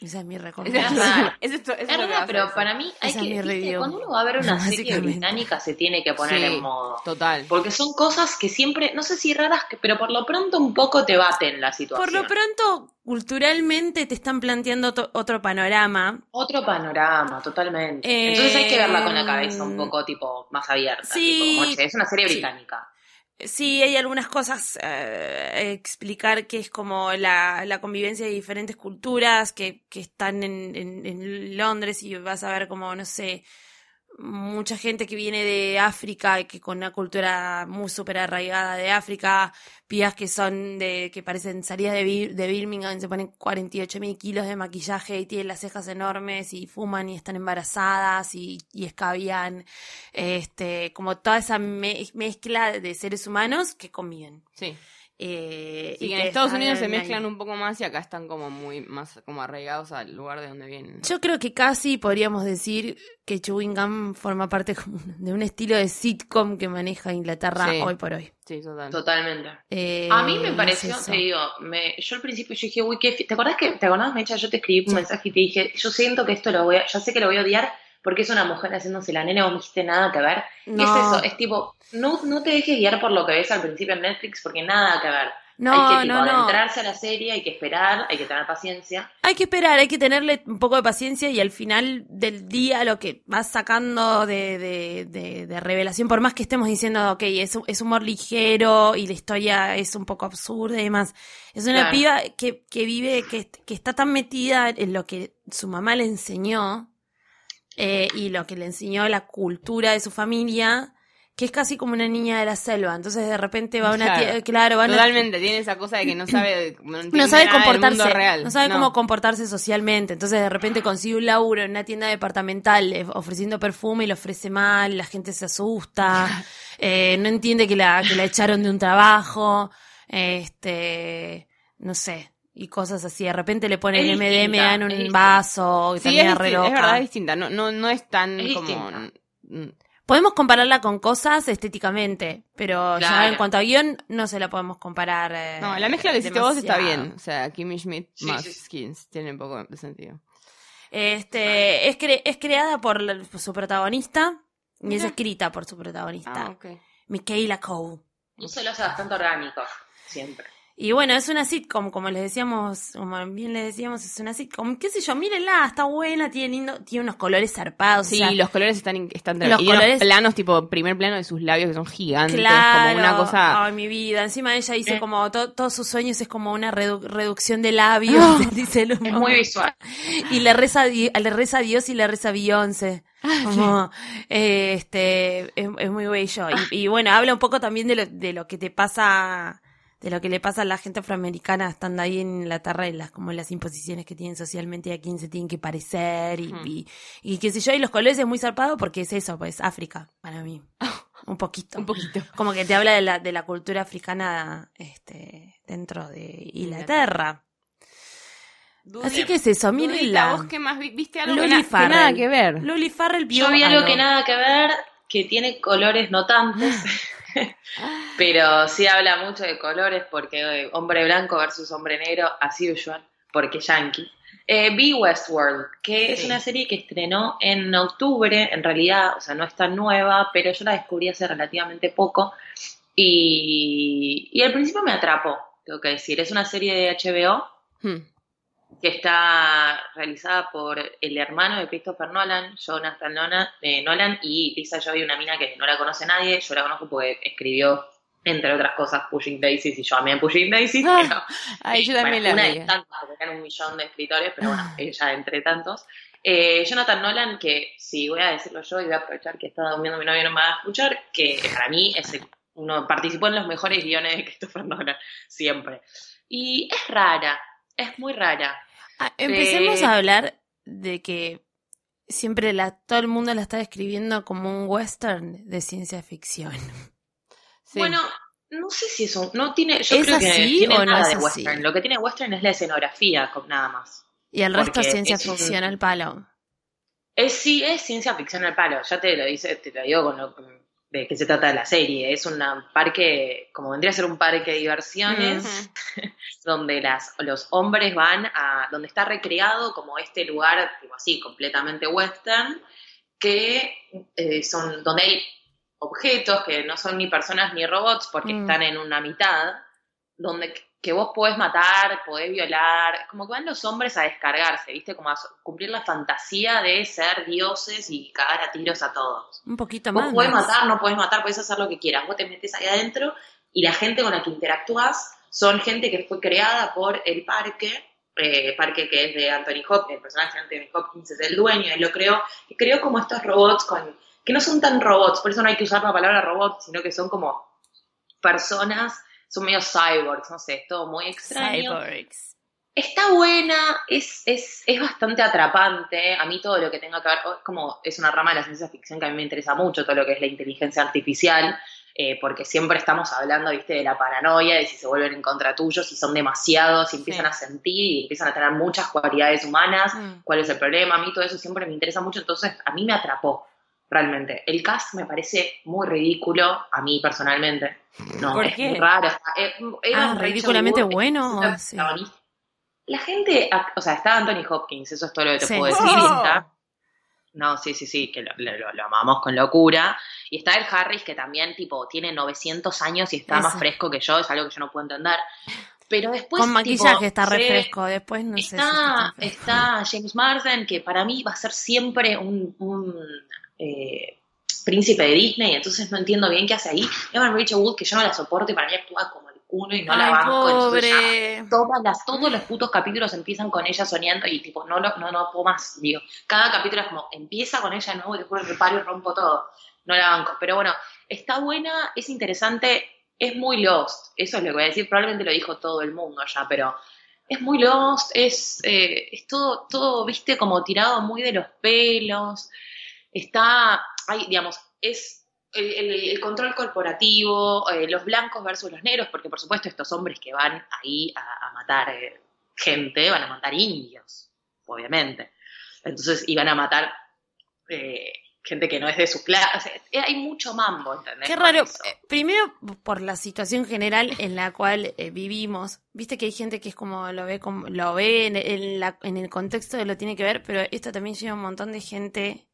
Esa es mi recomendación. verdad. es, esto- Es verdad, a pero para mí hay Esa es que, viste, cuando uno va a ver una serie británica se tiene que poner Sí. en modo. Total. Porque son cosas que siempre, no sé si raras, pero por lo pronto un poco te baten la situación. Por lo pronto, culturalmente te están planteando otro, panorama. Otro panorama, totalmente. Eh, Entonces hay que verla con la cabeza un poco tipo más abierta. Sí. tipo, como, che, es una serie Sí. británica. Sí, hay algunas cosas eh, explicar que es como la, la convivencia de diferentes culturas que, que están en, en, en Londres y vas a ver como, no sé, mucha gente que viene de África y que con una cultura muy súper arraigada de África, pibas que son de, que parecen salidas de, Bir- de Birmingham, se ponen 48 mil kilos de maquillaje y tienen las cejas enormes y fuman y están embarazadas y, y escabian, este, como toda esa me- mezcla de seres humanos que conviven. Sí. Eh, Sí, y que en Estados Unidos se ahí. mezclan un poco más y acá están como muy más como arraigados al lugar de donde vienen. Yo creo que casi podríamos decir que Chewing Gum forma parte de un estilo de sitcom que maneja Inglaterra Sí. hoy por hoy. Sí, total. Totalmente. Eh, A mí me pareció, te digo, me, yo al principio yo dije, uy, qué ¿te acordás que, te acordás, Mecha? Yo te escribí un Sí. mensaje y te dije, yo siento que esto lo voy a, ya sé que lo voy a odiar porque es una mujer haciéndose la nena, vos no dijiste nada que ver. No. es eso, es tipo, no, no te dejes guiar por lo que ves al principio en Netflix porque nada que ver. No, hay que tipo, no, no. adentrarse a la serie, hay que esperar, hay que tener paciencia. Hay que esperar, hay que tenerle un poco de paciencia y al final del día lo que vas sacando de, de, de- de revelación, por más que estemos diciendo, ok, es, es humor ligero y la historia es un poco absurda y demás, es una Claro. piba que, que vive, que, que está tan metida en lo que su mamá le enseñó eh, y lo que le enseñó la cultura de su familia, que es casi como una niña de la selva. Entonces de repente va a una Claro. tía, claro, va a una- Totalmente, tiene esa cosa de que no sabe, no, no sabe nada del comportarse, mundo real. no sabe cómo comportarse socialmente. Entonces de repente consigue un laburo en una tienda departamental ofreciendo perfume y lo ofrece mal, la gente se asusta, eh, no entiende que la, que la echaron de un trabajo, este, no sé, y cosas así. De repente le ponen Es MDMA distinta, en un vaso, y Sí, también es, es re es verdad, es distinta. No, no, no es tan Es como. distinta. Podemos compararla con cosas estéticamente, pero ya en cuanto a guion no se la podemos comparar. eh, No, la mezcla que hiciste vos está bien. O sea, Kimmy Schmidt Sí, más sí. skins. Tiene un poco de sentido. Este, es, cre- es creada por, la- por su protagonista y es escrita por su protagonista, Ah, ok. Michaela Cole. Eso lo hace bastante orgánico, siempre. Y bueno, es una sitcom, como les decíamos, como bien les decíamos, es una sitcom, qué sé yo, mírenla, está buena, tiene lindo, tiene unos colores zarpados. Sí, o sea, los colores están, están Los y unos colores- planos, tipo, primer plano de sus labios que son gigantes, Claro, como una cosa. Ay, mi vida. Encima ella dice Eh. como to- todos sus sueños es como una redu- reducción de labios, dice el Es muy visual. y le reza, le reza a Dios y le reza a Beyoncé. Como, eh, este, es, es muy bello. Y, y bueno, habla un poco también de lo, de lo que te pasa, de lo que le pasa a la gente afroamericana estando ahí en Inglaterra y las, como las imposiciones que tienen socialmente y a quién se tienen que parecer y, Hmm. y, y qué sé yo. Y los colores es muy zarpado porque es eso, pues África, para mí. Un poquito. Un poquito. Como que te habla de la, de la cultura africana, este, dentro de Inglaterra. Así que es eso, mírenla. ¿Vos qué más vi- viste algo Luli que, que Farrell. nada que ver? Luli Farrell vio Yo vi algo que nada que ver, que tiene colores notantes, pero sí habla mucho de colores porque eh, hombre blanco versus hombre negro, as usual, porque yankee. Eh, vi Westworld, que es una serie que estrenó en octubre, en realidad, o sea, no es tan nueva, pero yo la descubrí hace relativamente poco y, y al principio me atrapó, tengo que decir. Es una serie de HBO Hmm. Que está realizada por el hermano de Christopher Nolan, Jonathan Nolan, eh, Nolan y Lisa Joy, una mina que no la conoce nadie, yo la conozco porque escribió, entre otras cosas, Pushing Daisies y yo amé Pushing Daisies, Ah, pero Ay, yo bueno, también la una de tantas, porque eran un millón de escritores, pero bueno, ella entre tantos. Eh, Jonathan Nolan, que si voy a decirlo yo y voy a aprovechar que está durmiendo mi novio no me va a escuchar, que para mí es el- uno participó en los mejores guiones de Christopher Nolan, siempre. Y es rara, es muy rara. Ah, empecemos Eh, a hablar de que siempre la, todo el mundo la está describiendo como un western de ciencia ficción. Sí. Bueno, no sé si eso, no tiene, yo ¿Es creo que así tiene o no nada es de así? western. Lo que tiene western es la escenografía, nada más. Y el resto es ciencia es un- ficción al palo. Es sí, es ciencia ficción al palo, ya te lo dice, te lo digo con lo de qué se trata de la serie. Es un parque, como vendría a ser un parque de diversiones, donde las, los hombres van a, donde está recreado como este lugar, tipo así, completamente western, que eh, son, donde hay objetos que no son ni personas ni robots porque Mm. están en una mitad, donde que vos podés matar, podés violar, es como que van los hombres a descargarse, ¿viste? Como a cumplir la fantasía de ser dioses y cagar a tiros a todos. Un poquito Vos más. podés más. matar, no podés matar, podés hacer lo que quieras. Vos te metes ahí adentro y la gente con la que interactúas son gente que fue creada por el parque, eh, parque que es de Anthony Hopkins, el personaje de Anthony Hopkins es el dueño, él lo creó, y creó como estos robots con, que no son tan robots, por eso no hay que usar la palabra robot, sino que son como personas, son medio cyborgs, no sé, es todo muy extraño. Cyborgs. Está buena, es, es, es bastante atrapante. A mí todo lo que tenga que ver, es como es una rama de la ciencia ficción que a mí me interesa mucho, todo lo que es la inteligencia artificial, eh, porque siempre estamos hablando, viste, de la paranoia, de si se vuelven en contra tuyo, si son demasiados, si empiezan a sentir y empiezan a tener muchas cualidades humanas, Mm. cuál es el problema. A mí todo eso siempre me interesa mucho, entonces a mí me atrapó, realmente. El cast me parece muy ridículo, a mí personalmente. No, ¿Por es qué? muy raro. eh, Evan Ah, ridículamente bueno, la sí. protagonista. La gente, o sea, está Anthony Hopkins, eso es todo lo que te Sí. puedo decir. Oh. y está- no, sí, sí, sí, que lo, lo- lo amamos con locura. Y está el Harris, que también, tipo, tiene 900 años y está más fresco que yo, es algo que yo no puedo entender. Pero después. Con maquillaje tipo, está refresco. Después no sé si está, fresco. está James Marsden, que para mí va a ser siempre un, un, eh, príncipe de Disney, entonces no entiendo bien qué hace ahí. Evan Rachel Wood, que yo no la soporto y para mí actúa como culo y no la banco. pobre. todas las, todos los putos capítulos empiezan con ella soñando y tipo, no, lo- no, no puedo más, digo. Cada capítulo es como, empieza con ella de nuevo y después reparo y rompo todo. No la banco. Pero bueno, está buena, es interesante, es muy lost. Eso es lo que voy a decir, probablemente lo dijo todo el mundo ya, pero es muy lost, es, eh, es todo, todo, viste, como tirado muy de los pelos. Está, hay, digamos, es el, el- el control corporativo, eh, los blancos versus los negros, porque por supuesto estos hombres que van ahí a, a matar eh, gente, van a matar indios, obviamente. Entonces iban a matar eh, gente que no es de su clase. Eh, hay mucho mambo, ¿entendés? Qué raro. Primero, por la situación general en la cual eh, vivimos. Viste que hay gente que es como lo ve como lo ve en, en la- en el contexto de lo tiene que ver, pero esto también lleva un montón de gente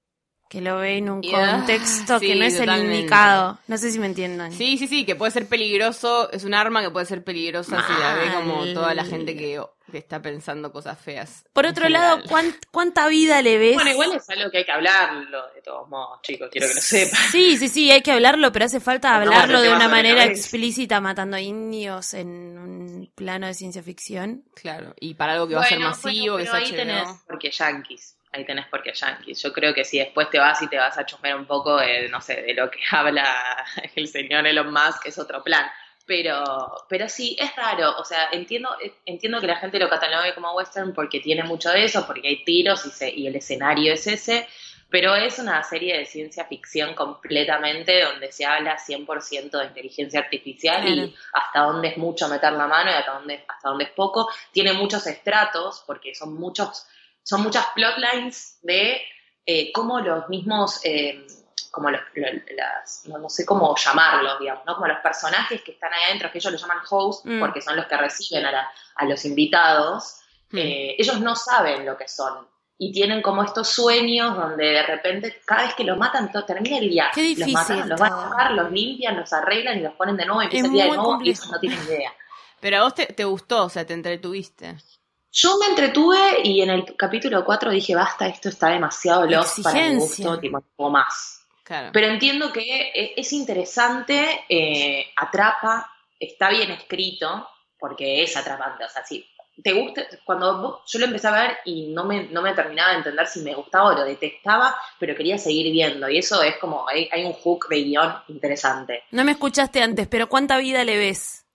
que lo ve en un Yeah, contexto que no es el indicado. No sé si me entiendan. Sí, sí, sí, que puede ser peligroso, es un arma que puede ser peligrosa si la ve como toda la gente que, que está pensando cosas feas. Por otro lado, general. ¿cuán- ¿cuánta vida le ves? Bueno, igual es algo que hay que hablarlo, de todos modos, chicos, quiero que lo sepan. Sí, sí, sí, hay que hablarlo, pero hace falta hablarlo no de una manera explícita matando indios en un plano de ciencia ficción. Claro, y para algo que va a ser masivo, bueno, que pero es ahí HBO. tenés porque yankees. Ahí tenés porque yankees. Yo creo que si después te vas y te vas a chusmear un poco de, no sé, de lo que habla el señor Elon Musk, es otro plan. Pero, pero sí, es raro. O sea, entiendo, entiendo que la gente lo catalogue como western porque tiene mucho de eso, porque hay tiros y, se- y el escenario es ese. Pero es una serie de ciencia ficción completamente donde se habla 100% de inteligencia artificial Claro. y hasta dónde es mucho meter la mano y hasta dónde, hasta dónde es poco. Tiene muchos estratos porque son muchos, son muchas plotlines de eh, cómo los mismos, eh, como los, lo- las, no, no sé cómo llamarlos, digamos, ¿no? Como los personajes que están ahí adentro, que ellos los llaman host Mm. porque son los que reciben a, la- a los invitados, Hmm. eh, ellos no saben lo que son. Y tienen como estos sueños donde de repente, cada vez que los matan, todo, termina el día. Qué difícil Los matan, los van a sacar, los limpian, los arreglan y los ponen de nuevo y empieza el día de nuevo y ellos no tienen idea. Pero a vos te, te gustó, o sea, te entretuviste. Yo me entretuve y en el capítulo 4 dije, basta, esto está demasiado lost para mi gusto, tipo, o más. Claro. Pero entiendo que e- es interesante, eh, atrapa, está bien escrito, porque es atrapante, o sea, sí, te gusta, cuando vos- yo lo empecé a ver y no me, no me terminaba de entender si me gustaba o lo detestaba, pero quería seguir viendo. Y eso es como, hay, hay un hook de guion interesante. No me escuchaste antes, pero ¿cuánta vida le ves?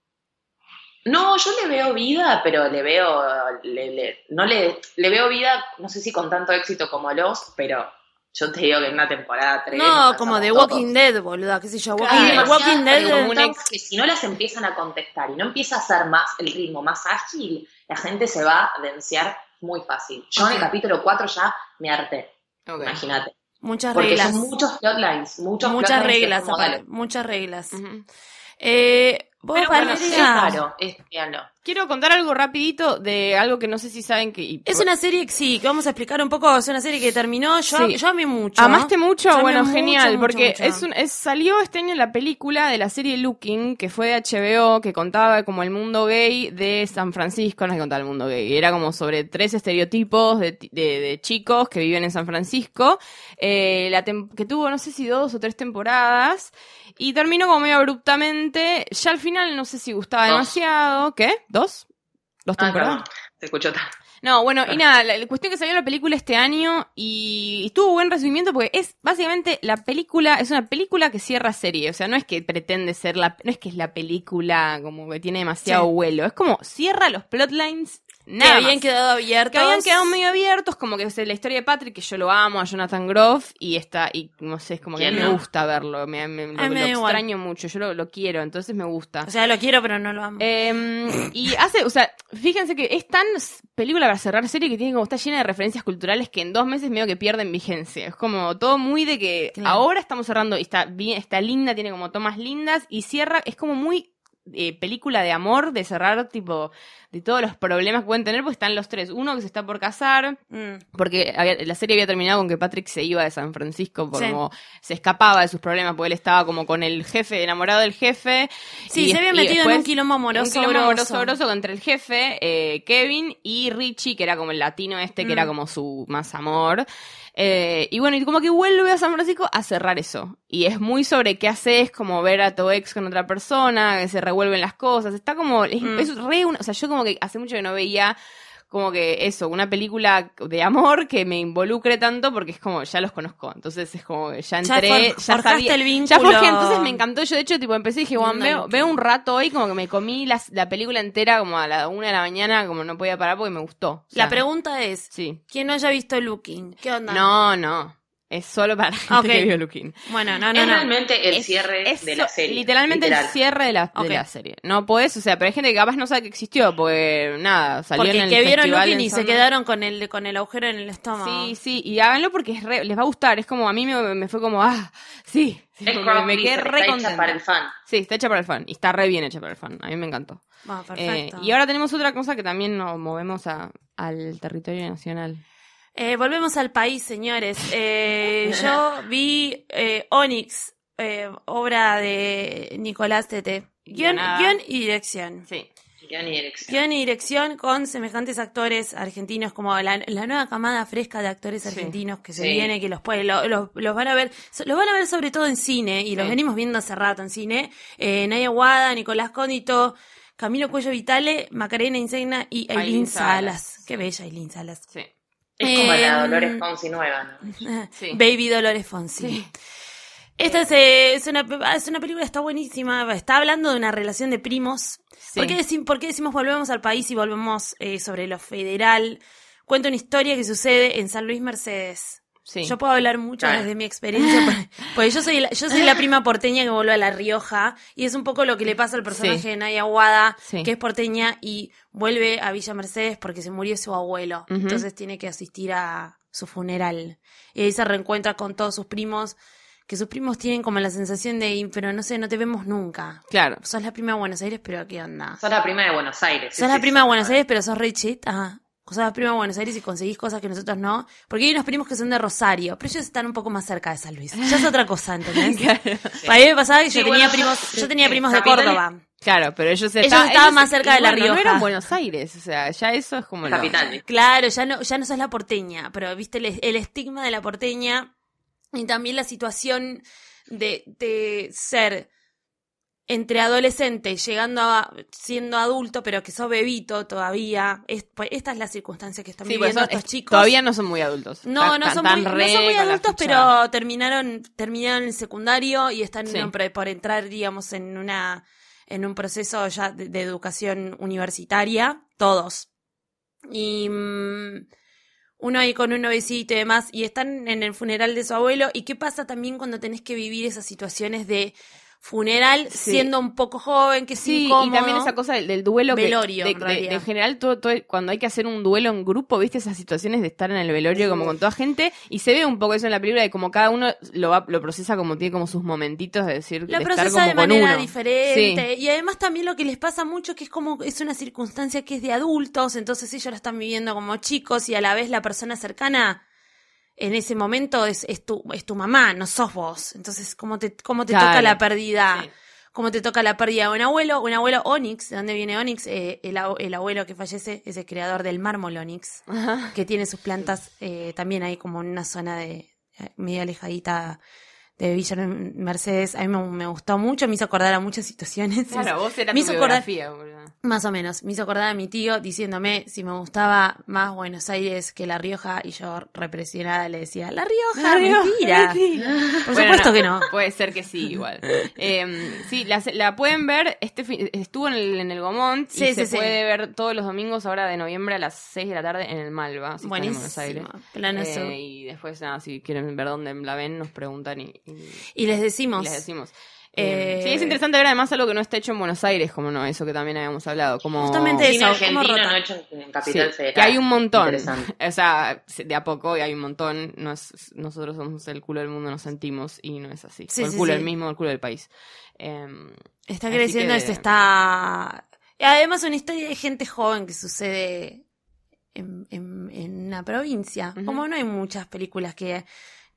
No, yo le veo vida, pero le veo, le, le- no le, le veo vida, no sé si con tanto éxito como los, pero yo te digo que en una temporada tres. No, nos como todos. Walking Dead, boluda, qué sé yo. Walking, demasiadas Walking Dead preguntas está- que si no las empiezan a contestar y no empieza a ser más el ritmo más ágil, la gente se va a densear muy fácil. Yo en el capítulo 4 ya me harté, imagínate. muchas Porque reglas. son muchos plotlines, muchos Muchas reglas, como, aparte, dale. muchas reglas. Ujú. Eh, ¿Vos, Pero bueno, Valeria? es raro, es véanlo. Quiero contar algo rapidito de algo que no sé si saben que... Es una serie que sí, que vamos a explicar un poco, es una serie que terminó, yo, Sí. yo amé mucho. ¿Amaste mucho? Yo bueno, mucho, genial, mucho, porque mucho. Es un, es, salió este año la película de la serie Looking, que fue de HBO, que contaba como el mundo gay de San Francisco, no es que contaba el mundo gay, era como sobre tres estereotipos de, de- de chicos que viven en San Francisco, eh, la tem- que tuvo no sé si dos o tres temporadas, y terminó como medio abruptamente, ya al final no sé si gustaba demasiado, ¿qué? ¿Dos? ¿Dos Ah, temporadas? se escuchó. No, bueno, y nada, la, la cuestión que salió la película este año y, y tuvo buen recibimiento porque es básicamente la película, es una película que cierra serie, o sea, no es que pretende ser la, no es que es la película como que tiene demasiado Sí. vuelo, es como cierra los plotlines, que nada habían más. quedado abiertos. Que habían quedado medio abiertos, como que es la historia de Patrick, que yo lo amo, a Jonathan Groff, y está, y no sé, es como que ¿Quién me gusta verlo, me, me- lo, me lo extraño mucho, yo lo, lo quiero, entonces me gusta. O sea, lo quiero, pero no lo amo. Eh, y hace, o sea, fíjense que es tan película para cerrar serie que tiene como está llena de referencias culturales que en dos meses medio que pierden vigencia. Es como todo muy de que Claro. ahora estamos cerrando y está bien, está linda, tiene como tomas lindas y cierra, es como muy eh, película de amor, de cerrar tipo de todos los problemas que pueden tener, porque están los tres. Uno que se está por casar, Mm. porque había- la serie había terminado con que Patrick se iba de San Francisco, por Sí. como se escapaba de sus problemas, porque él estaba como con el jefe, enamorado del jefe. Sí, y- se había metido en un quilombo amoroso. un quilombo amoroso grosso entre el jefe, eh, Kevin, y Richie, que era como el latino este, que Mm. era como su más amor. Eh, y bueno, y como que vuelve a San Francisco a cerrar eso. Y es muy sobre qué haces, como ver a tu ex con otra persona, que se revuelven las cosas. Está como, es, Mm. es re una- o sea, yo como que hace mucho que no veía como que eso, una película de amor que me involucre tanto porque es como, ya los conozco. Entonces es como, ya Ya entré, for- ya, sabía. el vínculo. Ya forjé, entonces me encantó. Yo de hecho, tipo, empecé y dije, bueno, No, veo, no, veo que- un rato hoy, como que me comí la, la película entera como a la una de la mañana, como no podía parar porque me gustó. O sea, La pregunta es, Sí. ¿quién no haya visto Looking? ¿Qué onda? No, no. Es solo para la gente que vio Looking. Bueno, no, no, es no. realmente el Es- cierre es de la serie. Literalmente literal. el cierre de la, de la serie. No podés, o sea, pero hay gente que capaz no sabe que existió, porque nada, salió Porque en el que vieron festival Looking y se quedaron con el, con el agujero en el estómago. Sí, sí, y háganlo porque es re- les va a gustar. Es como a mí me, me fue como, ah, sí, sí, Es me, quedé re está hecha para el fan. Sí, está hecha para el fan. Y está re bien hecha para el fan. A mí me encantó. Bueno, Eh, perfecto. y ahora tenemos otra cosa que también nos movemos a, al territorio nacional. Eh, volvemos al país, señores. Eh, yo vi eh, Onyx, eh, obra de Nicolás Tete. Guión, guion y dirección. Sí. Guión y dirección. Guión y dirección con semejantes actores argentinos, como la, la nueva camada fresca de actores Sí. argentinos que se Sí. viene, que los, puede- lo- los, los van a ver, los van a ver sobre todo en cine, y los Sí. venimos viendo hace rato en cine. Eh, Naya Guada, Nicolás Cóndito, Camilo Cuello Vitale, Macarena Insegna y Aileen Salas. Salas. Qué bella Aileen Salas. Sí. Es como la Em, Dolores Fonsi nueva, ¿no? Sí. Baby Dolores Fonsi. Sí. Esta es, eh, es, una, es una película, está buenísima. Está hablando de una relación de primos. Sí. ¿Por, qué decim- por qué decimos volvemos al país y volvemos eh, sobre lo federal? Cuenta una historia que sucede en San Luis Mercedes. Sí. Yo puedo hablar mucho Claro. desde mi experiencia, porque, yo soy la, yo soy la prima porteña que volvió a La Rioja y es un poco lo que le pasa al personaje Sí. de Naya Guada, Sí. que es porteña y vuelve a Villa Mercedes porque se murió su abuelo. Entonces tiene que asistir a su funeral. Y ahí se reencuentra con todos sus primos, que sus primos tienen como la sensación de, pero no sé, no te vemos nunca. Claro. Sos la prima de Buenos Aires, pero ¿qué onda? Sos la prima de Buenos Aires. Sos sí, la sí, prima de. Buenos Aires, pero sos re chit. La prima de Buenos Aires y conseguís cosas que nosotros no. Porque hay unos primos que son de Rosario, pero ellos están un poco más cerca de San Luis. Ya es otra cosa, ¿entendés? A mí me pasaba que yo Sí, tenía bueno, primos, yo tenía primos de Córdoba. Claro, pero ellos, Ellos está- estaban ellos- más cerca de La bueno, No Rioja. eran Buenos Aires, o sea, ya eso es como lo- Capital. Claro, ya no, ya no sos la porteña, pero viste el, el estigma de la porteña y también la situación de, de ser entre adolescente, llegando a siendo adulto, pero que sos bebito todavía. Es- pues, esta es la circunstancia que están Sí, porque viviendo son- estos es- chicos. todavía no son muy adultos. No, no son, muy, no son muy adultos, pero terminaron, terminaron el secundario y están Sí. en- por, entrar, digamos, en una en un proceso ya de, de educación universitaria, todos. Y mm, uno ahí con un novicito y demás, y están en el funeral de su abuelo. ¿Y qué pasa también cuando tenés que vivir esas situaciones de funeral Sí. siendo un poco joven, que Sí, y también esa cosa del, del duelo que- Velorio, de, en de- de general todo, todo- cuando hay que hacer un duelo en grupo, viste esas situaciones de estar en el velorio como con toda gente y se ve un poco eso en la película de como cada uno lo va, lo procesa como tiene como sus momentitos de decir Lo de estar procesa como de con manera uno. diferente. Y además también lo que les pasa mucho que es como es una circunstancia que es de adultos, entonces ellos lo están viviendo como chicos y a la vez la persona cercana en ese momento es, es tu, es tu mamá, no sos vos. Entonces, ¿cómo te, cómo te Claro. toca la pérdida? Sí. ¿Cómo te toca la pérdida de un abuelo? Un abuelo Onyx, ¿de dónde viene Onyx? Eh, el, el abuelo que fallece es el creador del mármol Onyx, Ajá. que tiene sus plantas eh, también ahí como en una zona de eh, medio alejadita de Villa Mercedes. A mí me, me gustó mucho, me hizo acordar a muchas situaciones. Claro, vos eras Me hizo acordar-. Más o menos, me hizo acordar a mi tío diciéndome si me gustaba más Buenos Aires que La Rioja y yo represionada le decía, La Rioja, mentira. Por Bueno, supuesto que no. Puede ser que sí, igual. Eh, sí, la, la pueden ver. Este fin- estuvo en el, en el Gomont Sí, y sí, se sí. puede ver todos los domingos ahora de noviembre a las 6 de la tarde en el Malva. Si en Buenos Aires. Eh, y después, nada, si quieren ver dónde la ven, nos preguntan y, y- les y decimos, les decimos. Eh, Eh, sí, es interesante ver además algo que no está hecho en Buenos Aires, como no, eso que también habíamos hablado. Como... Justamente eso, no hecho en, en Sí, Capital Federal. que hay un montón. O sea, de a poco y hay un montón. No es, nosotros somos el culo del mundo, nos sentimos y no es así. Sí, o el sí, culo sí. del mismo, el culo del país. Em, está creciendo que- y se está... Y además una historia de gente joven que sucede en, en, en una provincia. Como no hay muchas películas que,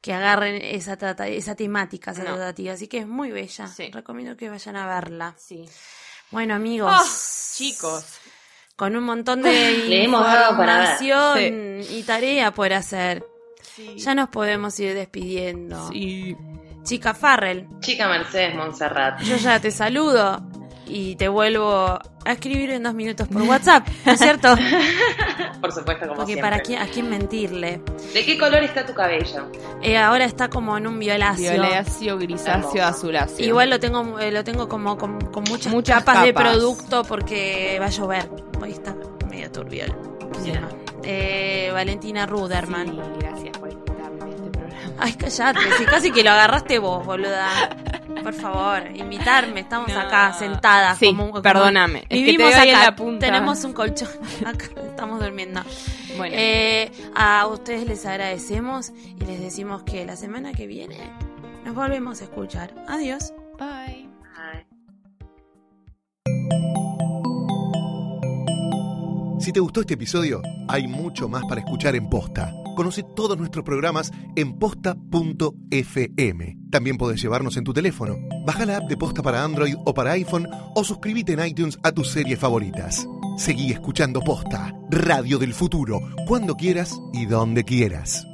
que agarren esa, trata, esa temática, esa No. tratativa. Así que es muy bella. Sí. Recomiendo que vayan a verla. sí. Bueno, amigos. Oh, chicos. Con un montón de Le hemos información y tarea por hacer. Ya nos podemos ir despidiendo. Sí. Chica Farrell, Chica Mercedes Montserrat. yo ya te saludo y te vuelvo a escribir en dos minutos por WhatsApp, ¿no es cierto? Por supuesto, como Porque siempre. para quién, a quién mentirle. ¿De qué color está tu cabello? Eh, ahora está como en un violáceo. Violáceo, grisáceo, Hermoso. azuláceo. Igual lo tengo, eh, lo tengo como con, con muchas, Muchas capas, de producto porque va a llover. Hoy está medio turbio. Eh, Valentina Ruderman. Sí, gracias Ay, callate, si casi que lo agarraste vos, boluda. Por favor, invitarme, estamos No. acá sentadas. Sí, como, como- perdóname, es que te Vivimos acá, la punta. tenemos un colchón, acá estamos durmiendo. Bueno, Eh, a ustedes les agradecemos y les decimos que la semana que viene nos volvemos a escuchar. Adiós. bye. Si te gustó este episodio, hay mucho más para escuchar en Posta. Conoce todos nuestros programas en posta.fm. También podés llevarnos en tu teléfono. Baja la app de Posta para Android o para iPhone o suscríbete en iTunes a tus series favoritas. Seguí escuchando Posta, Radio del Futuro, cuando quieras y donde quieras.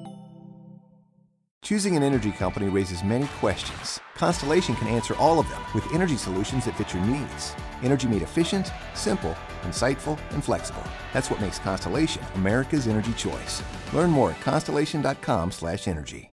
Choosing an energy company raises many questions. Constellation can answer all of them with energy solutions that fit your needs. Energy made efficient, simple, insightful, and flexible. That's what makes Constellation America's energy choice. Learn more at constellation.com/energy.